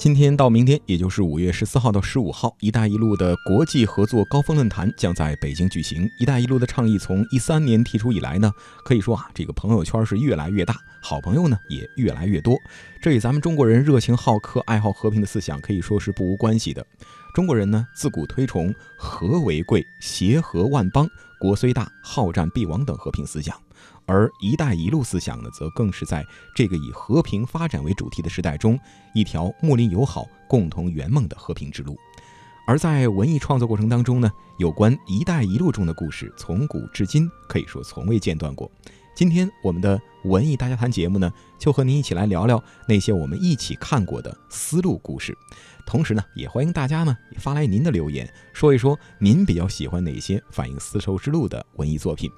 今天到明天，也就是五月十四号到十五号，“一带一路”的国际合作高峰论坛将在北京举行。“一带一路”的倡议从一三年提出以来呢，可以说啊，这个朋友圈是越来越大，好朋友呢也越来越多。这与咱们中国人热情好客、爱好和平的思想可以说是不无关系的。中国人呢，自古推崇和为贵、协和万邦、国虽大、好战必亡等和平思想。而“一带一路”思想呢，则更是在这个以和平发展为主题的时代中，一条睦邻友好、共同圆梦的和平之路。而在文艺创作过程当中呢，有关“一带一路”中的故事，从古至今可以说从未间断过。今天我们的文艺大家谈节目呢，就和您一起来聊聊那些我们一起看过的丝路故事。同时呢，也欢迎大家呢发来您的留言，说一说您比较喜欢哪些反映丝绸之路的文艺作品。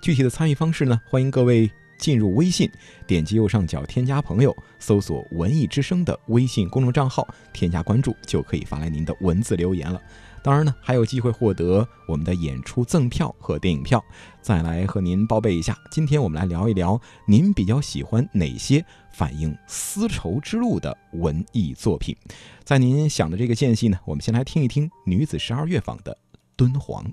具体的参与方式呢？欢迎各位进入微信，点击右上角添加朋友，搜索“文艺之声”的微信公众账号，添加关注就可以发来您的文字留言了。当然呢，还有机会获得我们的演出赠票和电影票。再来和您报备一下，今天我们来聊一聊您比较喜欢哪些反映丝绸之路的文艺作品。在您想的这个间隙呢，我们先来听一听女子十二乐坊的《敦煌》。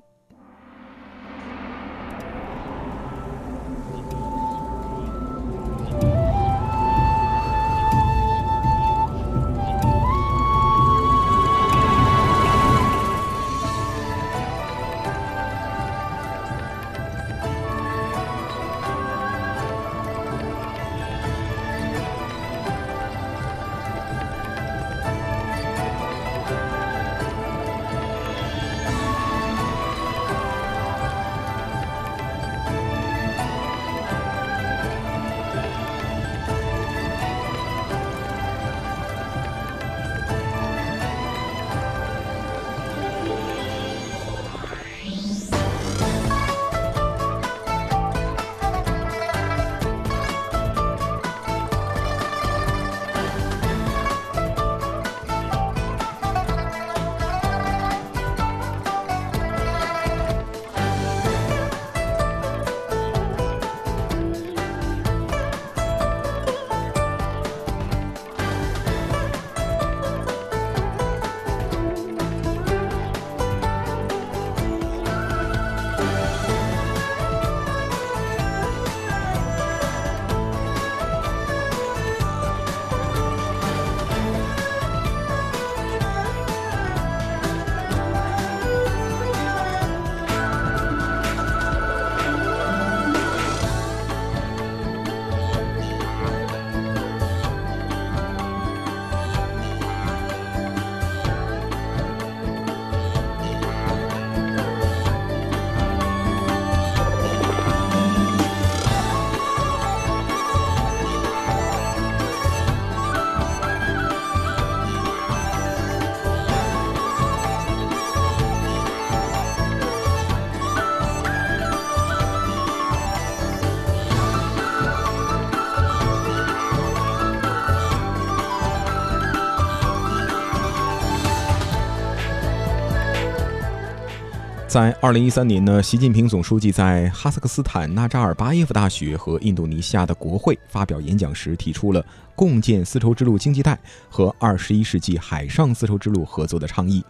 在二零一三年呢，习近平总书记在哈萨克斯坦纳扎尔巴耶夫大学和印度尼西亚的国会发表演讲时，提出了共建丝绸之路经济带和二十一世纪海上丝绸之路合作的倡议。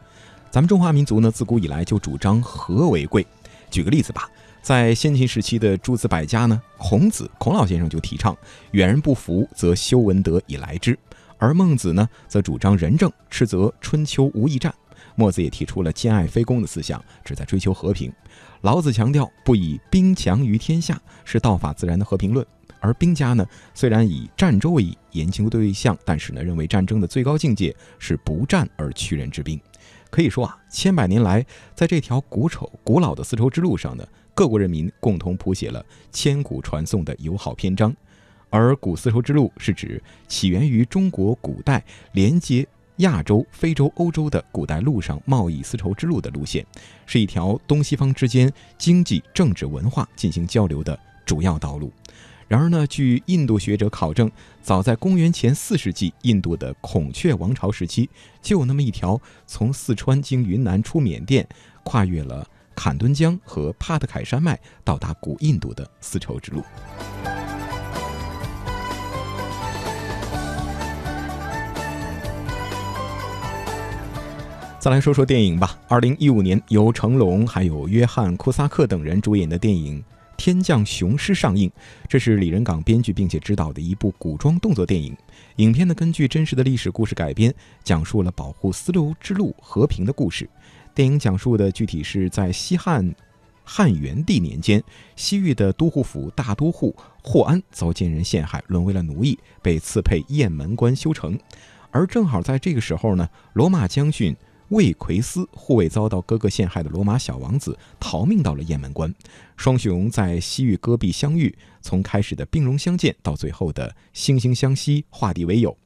咱们中华民族呢，自古以来就主张和为贵。举个例子吧，在先秦时期的诸子百家呢，孔子孔老先生就提倡“远人不服，则修文德以来之”，而孟子呢，则主张仁政，斥责春秋无义战。墨子也提出了兼爱非攻的思想，旨在追求和平。老子强调不以兵强于天下，是道法自然的和平论。而兵家呢，虽然以战周为研究对象，但是呢，认为战争的最高境界是不战而屈人之兵。可以说啊，千百年来，在这条古丑古老的丝绸之路上呢，各国人民共同谱写了千古传颂的友好篇章。而古丝绸之路是指起源于中国古代连接。亚洲、非洲、欧洲的古代陆上贸易丝绸之路的路线，是一条东西方之间经济、政治、文化进行交流的主要道路。然而呢，据印度学者考证，早在公元前四世纪，印度的孔雀王朝时期，就有那么一条从四川经云南出缅甸，跨越了坎敦江和帕特凯山脉，到达古印度的丝绸之路。再来说说电影吧。二零一五年，由成龙还有约翰·库萨克等人主演的电影《天降雄狮》上映。这是李仁港编剧并且执导的一部古装动作电影。影片呢，根据真实的历史故事改编，讲述了保护丝绸之路和平的故事。电影讲述的具体是在西汉汉元帝年间，西域的都护府大都护霍安遭奸人陷害，沦为了奴役，被赐配雁门关修城。而正好在这个时候呢，罗马将军。魏奎斯护卫遭到哥哥陷害的罗马小王子逃命到了雁门关，双雄在西域戈壁相遇，从开始的兵戎相见到最后的惺惺相惜、化敌为友。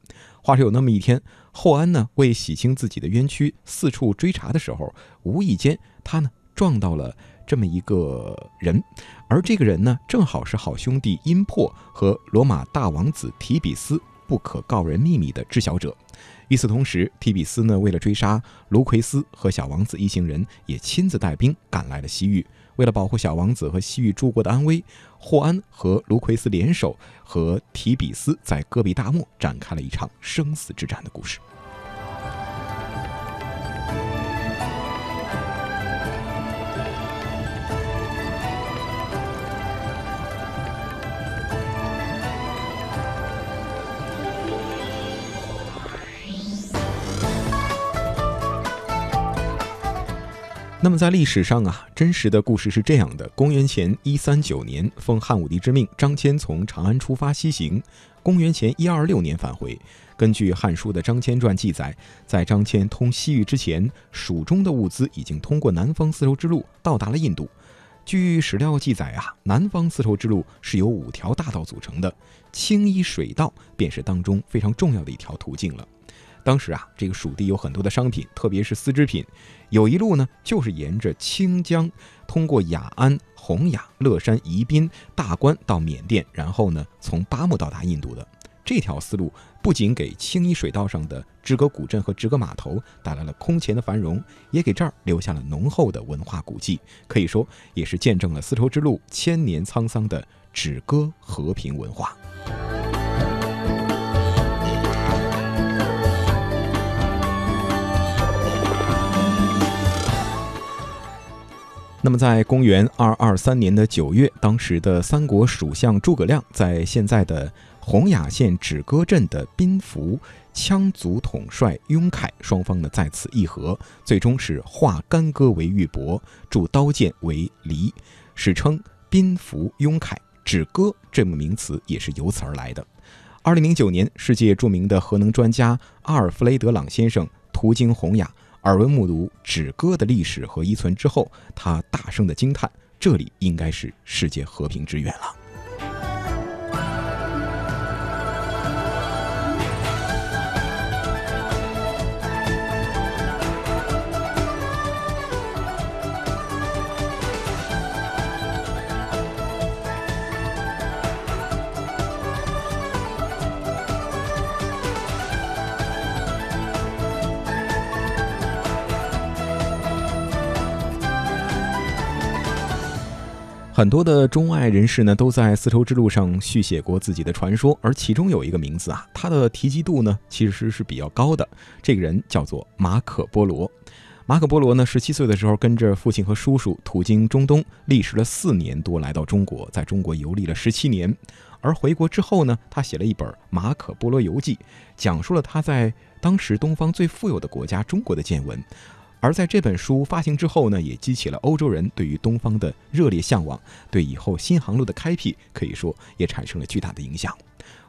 话说有那么一天，后安呢为洗清自己的冤屈，四处追查的时候，无意间他呢撞到了这么一个人，而这个人呢正好是好兄弟阴破和罗马大王子提比斯不可告人秘密的知晓者。与此同时，提比斯呢，为了追杀卢奎斯和小王子一行人，也亲自带兵赶来了西域。为了保护小王子和西域诸国的安危，霍安和卢奎斯联手，和提比斯在戈壁大漠展开了一场生死之战的故事。那么在历史上啊，真实的故事是这样的：公元前一三九年，奉汉武帝之命，张骞从长安出发西行。公元前一二六年返回。根据《汉书》的《张骞传》记载，在张骞通西域之前，蜀中的物资已经通过南方丝绸之路到达了印度。据史料记载啊，南方丝绸之路是由五条大道组成的，青衣水道便是当中非常重要的一条途径了。当时啊，这个蜀地有很多的商品，特别是丝织品。有一路呢，就是沿着清江，通过雅安、洪雅、乐山、宜宾、大关到缅甸，然后呢，从巴木到达印度的。这条思路不仅给青衣水道上的支格古镇和支格码头带来了空前的繁荣，也给这儿留下了浓厚的文化古迹，可以说也是见证了丝绸之路千年沧桑的止戈和平文化。那么，在公元二二三年的九月，当时的三国蜀相诸葛亮在现在的洪雅县止戈镇的宾服羌族统帅雍凯，双方呢在此议和，最终是化干戈为玉帛，铸刀剑为犁，史称宾服雍凯。止戈这个名词也是由此而来的。二零零九年，世界著名的核能专家阿尔弗雷德·朗先生途经洪雅。耳闻目睹止戈的历史和遗存之后，他大声的惊叹：“这里应该是世界和平之源了。”很多的中外人士呢，都在丝绸之路上续写过自己的传说，而其中有一个名字啊，他的提及度呢，其实是比较高的。这个人叫做马可波罗。马可波罗呢，十七岁的时候跟着父亲和叔叔途经中东，历时了四年多来到中国，在中国游历了十七年。而回国之后呢，他写了一本《马可波罗游记》，讲述了他在当时东方最富有的国家中国的见闻。而在这本书发行之后呢，也激起了欧洲人对于东方的热烈向往，对以后新航路的开辟可以说也产生了巨大的影响。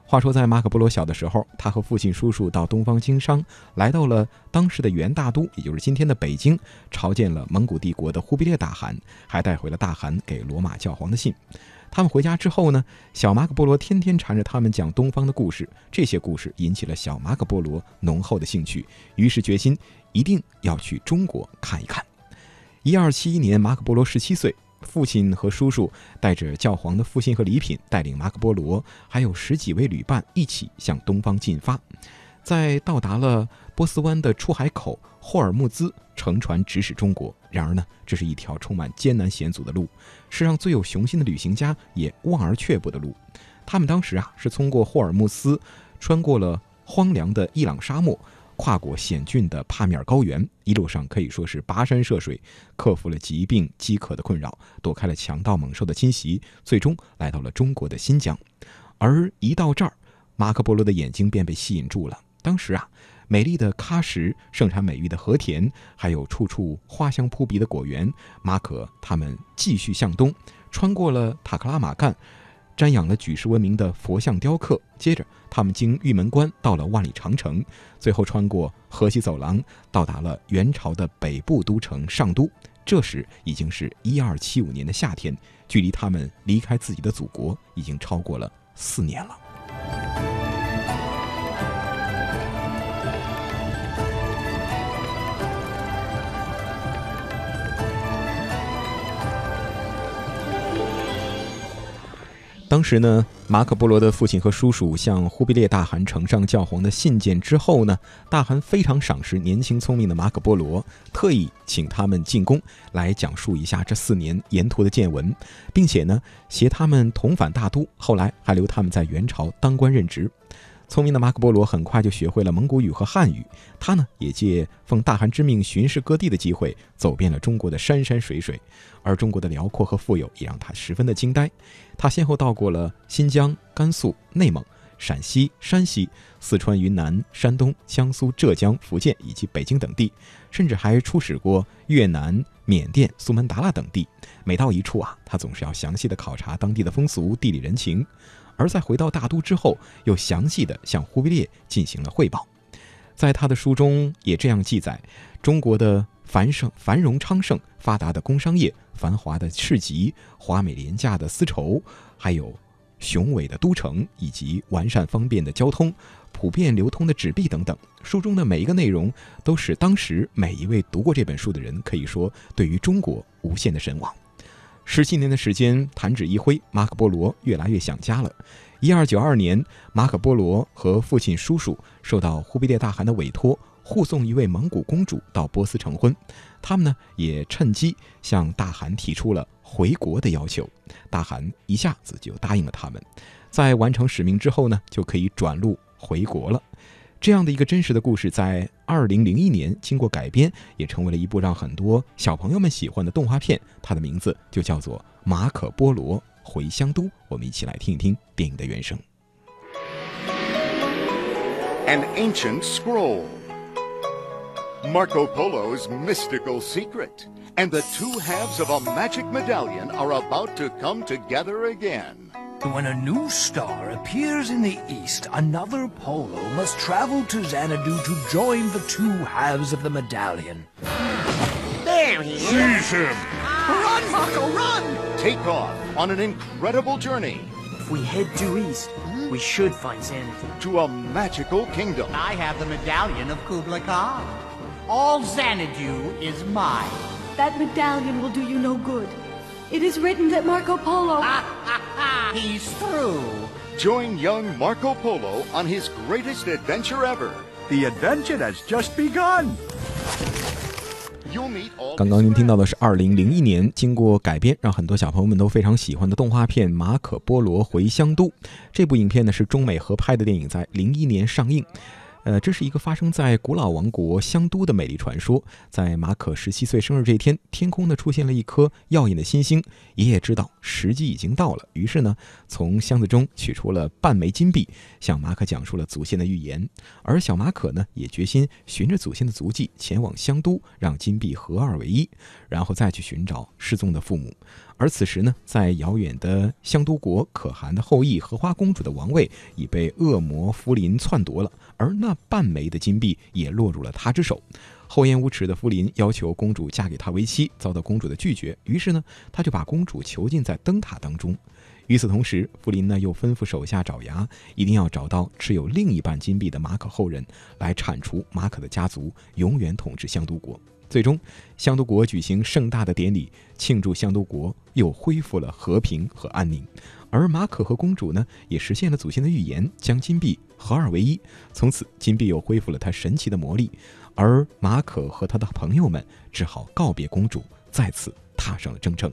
话说，在马可波罗小的时候，他和父亲、叔叔到东方经商，来到了当时的元大都，也就是今天的北京，朝见了蒙古帝国的忽必烈大汗，还带回了大汗给罗马教皇的信。他们回家之后呢，小马可波罗天天缠着他们讲东方的故事，这些故事引起了小马可波罗浓厚的兴趣，于是决心。一定要去中国看一看。一二七一年，马可波罗十七岁，父亲和叔叔带着教皇的复信和礼品，带领马可波罗还有十几位旅伴一起向东方进发。在到达了波斯湾的出海口霍尔木兹，乘船直驶中国。然而呢，这是一条充满艰难险阻的路，是让最有雄心的旅行家也望而却步的路。他们当时啊，是通过霍尔木斯，穿过了荒凉的伊朗沙漠。跨过险峻的帕米尔高原，一路上可以说是跋山涉水，克服了疾病、饥渴的困扰，躲开了强盗猛兽的侵袭，最终来到了中国的新疆。而一到这儿，马可波罗的眼睛便被吸引住了。当时啊，美丽的喀什、盛产美玉的和田，还有处处花香扑鼻的果园，马可他们继续向东，穿过了塔克拉玛干。瞻仰了举世闻名的佛像雕刻，接着他们经玉门关到了万里长城，最后穿过河西走廊，到达了元朝的北部都城上都。这时已经是一二七五年的夏天，距离他们离开自己的祖国已经超过了四年了。当时呢，马可波罗的父亲和叔叔向忽必烈大汗呈上教皇的信件之后呢，大汗非常赏识年轻聪明的马可波罗，特意请他们进宫来讲述一下这四年沿途的见闻，并且呢，携他们同返大都，后来还留他们在元朝当官任职。聪明的马可波罗很快就学会了蒙古语和汉语。他呢，也借奉大汗之命巡视各地的机会，走遍了中国的山山水水。而中国的辽阔和富有也让他十分的惊呆。他先后到过了新疆、甘肃、内蒙、陕西、山西、四川、云南、山东、江苏、浙江、福建以及北京等地，甚至还出使过越南、缅甸、苏门答腊等地。每到一处啊，他总是要详细的考察当地的风俗、地理人情。而在回到大都之后，又详细的向忽必烈进行了汇报。在他的书中也这样记载：中国的繁盛、繁荣昌盛、发达的工商业、繁华的市集、华美廉价的丝绸，还有雄伟的都城，以及完善方便的交通、普遍流通的纸币等等。书中的每一个内容，都使当时每一位读过这本书的人，可以说对于中国无限的神往。十七年的时间，弹指一挥，马可波罗越来越想家了。一二九二年，马可波罗和父亲、叔叔受到忽必烈大汗的委托，护送一位蒙古公主到波斯成婚。他们呢，也趁机向大汗提出了回国的要求。大汗一下子就答应了他们，在完成使命之后呢，就可以转路回国了。这样的一个真实的故事，在二零零一年经过改编，也成为了一部让很多小朋友们喜欢的动画片。它的名字就叫做《马可波罗回乡都》。我们一起来听一听电影的原声。An ancient scroll, Marco Polo's mystical secret, and the two halves of a magic medallion are about to come together again. When a new star appears in the east, another Polo must travel to Xanadu to join the two halves of the medallion. There he is! Seize him! Run, Marco, run! Take off on an incredible journey If we head due east, we should find Xanadu. to a magical kingdom. I have the medallion of Kubla Khan. All Xanadu is mine. That medallion will do you no good. It is written that Marco Polo. He's through. Join young Marco Polo on his greatest adventure ever. The adventure has just begun. You'll meet 刚刚您听到的是二零零一年经过改编，让很多小朋友们都非常喜欢的动画片《马可波罗回乡都》。这部影片呢是中美合拍的电影，在零一年上映。呃，这是一个发生在古老王国香都的美丽传说。在马可十七岁生日这天，天空呢出现了一颗耀眼的新星。爷爷知道时机已经到了，于是呢，从箱子中取出了半枚金币，向马可讲述了祖先的预言。而小马可呢，也决心循着祖先的足迹前往香都，让金币合二为一，然后再去寻找失踪的父母。而此时呢，在遥远的香都国，可汗的后裔荷花公主的王位已被恶魔福临篡夺了，而那半枚的金币也落入了他之手。厚颜无耻的福临要求公主嫁给他为妻，遭到公主的拒绝，于是呢，他就把公主囚禁在灯塔当中。与此同时，福临呢又吩咐手下爪牙，一定要找到持有另一半金币的马可后人，来铲除马可的家族，永远统治香都国。最终，香都国举行盛大的典礼，庆祝香都国又恢复了和平和安宁。而马可和公主呢，也实现了祖先的预言，将金币合二为一。从此，金币又恢复了它神奇的魔力。而马可和他的朋友们只好告别公主，再次踏上了征程。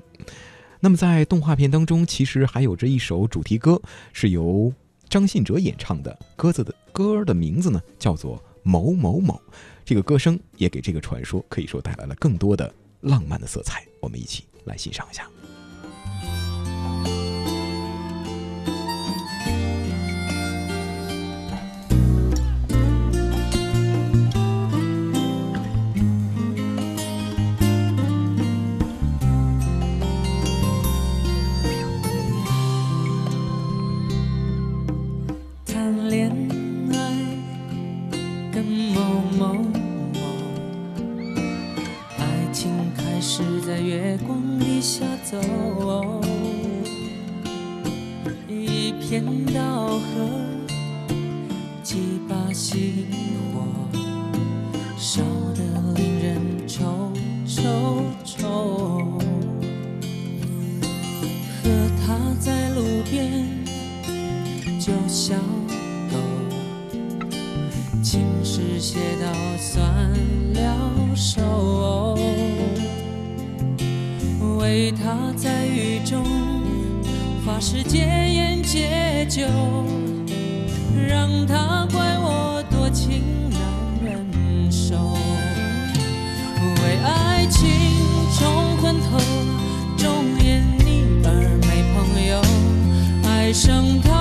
那么，在动画片当中，其实还有着一首主题歌，是由张信哲演唱的。歌子的歌的名字呢，叫做《某某某。这个歌声也给这个传说可以说带来了更多的浪漫的色彩。我们一起来欣赏一下。就笑够，情诗写到算了手，为他在雨中发誓戒烟戒酒，让他怪我多情难忍受，为爱情冲昏头，终因你而没朋友，爱上他。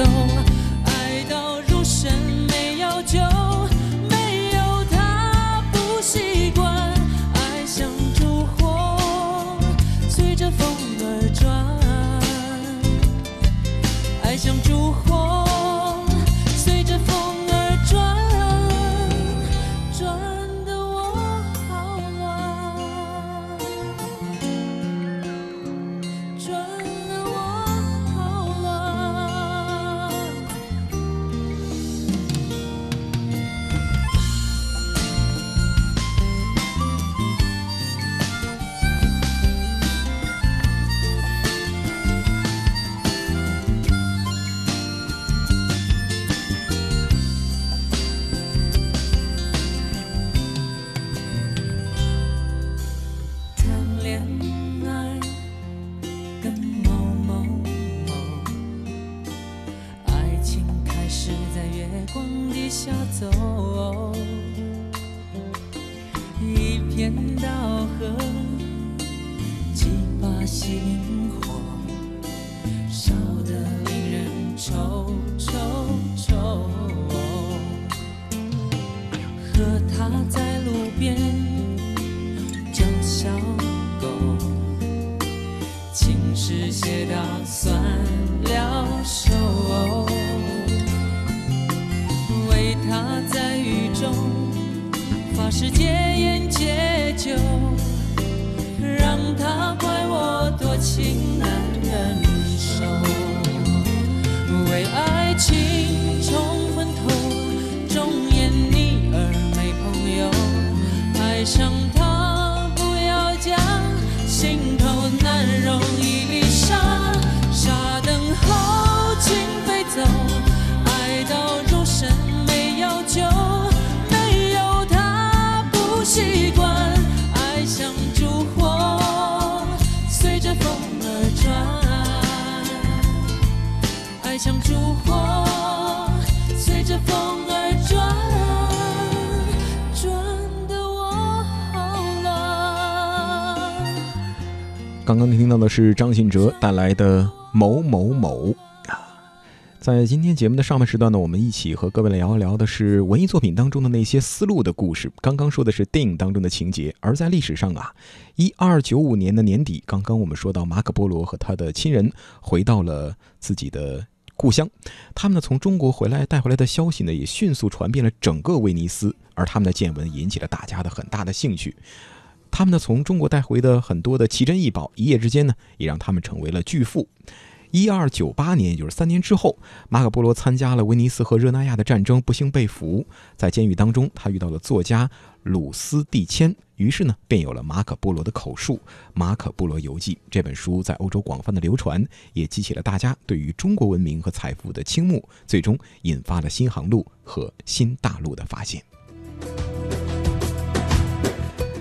coração. 刚刚听到的是张信哲带来的某某某啊，在今天节目的上半时段呢，我们一起和各位聊一聊的是文艺作品当中的那些思路的故事。刚刚说的是电影当中的情节，而在历史上啊，一二九五年的年底，刚刚我们说到马可波罗和他的亲人回到了自己的故乡，他们呢从中国回来带回来的消息呢，也迅速传遍了整个威尼斯，而他们的见闻引起了大家的很大的兴趣。他们呢，从中国带回的很多的奇珍异宝，一夜之间呢，也让他们成为了巨富。一二九八年，也就是三年之后，马可波罗参加了威尼斯和热那亚的战争，不幸被俘。在监狱当中，他遇到了作家鲁斯蒂谦，于是呢，便有了马可波罗的口述《马可波罗游记》这本书，在欧洲广泛的流传，也激起了大家对于中国文明和财富的倾慕，最终引发了新航路和新大陆的发现。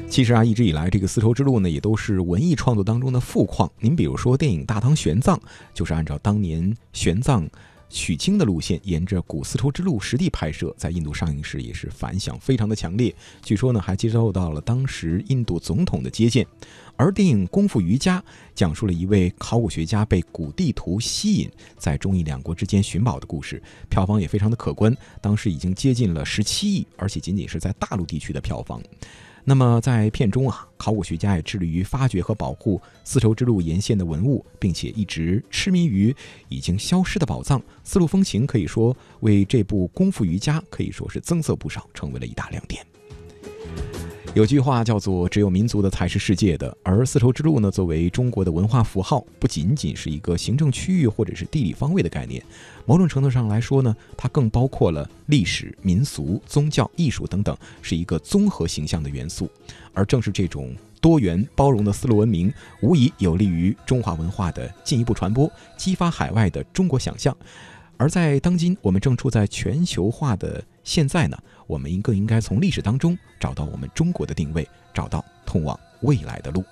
其实啊，一直以来这个丝绸之路呢，也都是文艺创作当中的富矿。您比如说电影《大唐玄奘》，就是按照当年玄奘取经的路线，沿着古丝绸之路实地拍摄，在印度上映时也是反响非常的强烈。据说呢，还接受到了当时印度总统的接见。而电影《功夫瑜伽》讲述了一位考古学家被古地图吸引，在中印两国之间寻宝的故事，票房也非常的可观，当时已经接近了十七亿，而且仅仅是在大陆地区的票房。那么在片中啊，考古学家也致力于发掘和保护丝绸之路沿线的文物，并且一直痴迷于已经消失的宝藏。丝路风情可以说为这部功夫瑜伽可以说是增色不少，成为了一大亮点。有句话叫做“只有民族的才是世界的”，而丝绸之路呢，作为中国的文化符号，不仅仅是一个行政区域或者是地理方位的概念，某种程度上来说呢，它更包括了历史、民俗、宗教、艺术等等，是一个综合形象的元素。而正是这种多元包容的丝路文明，无疑有利于中华文化的进一步传播，激发海外的中国想象。而在当今我们正处在全球化的现在呢，我们应更应该从历史当中找到我们中国的定位，找到通往未来的路。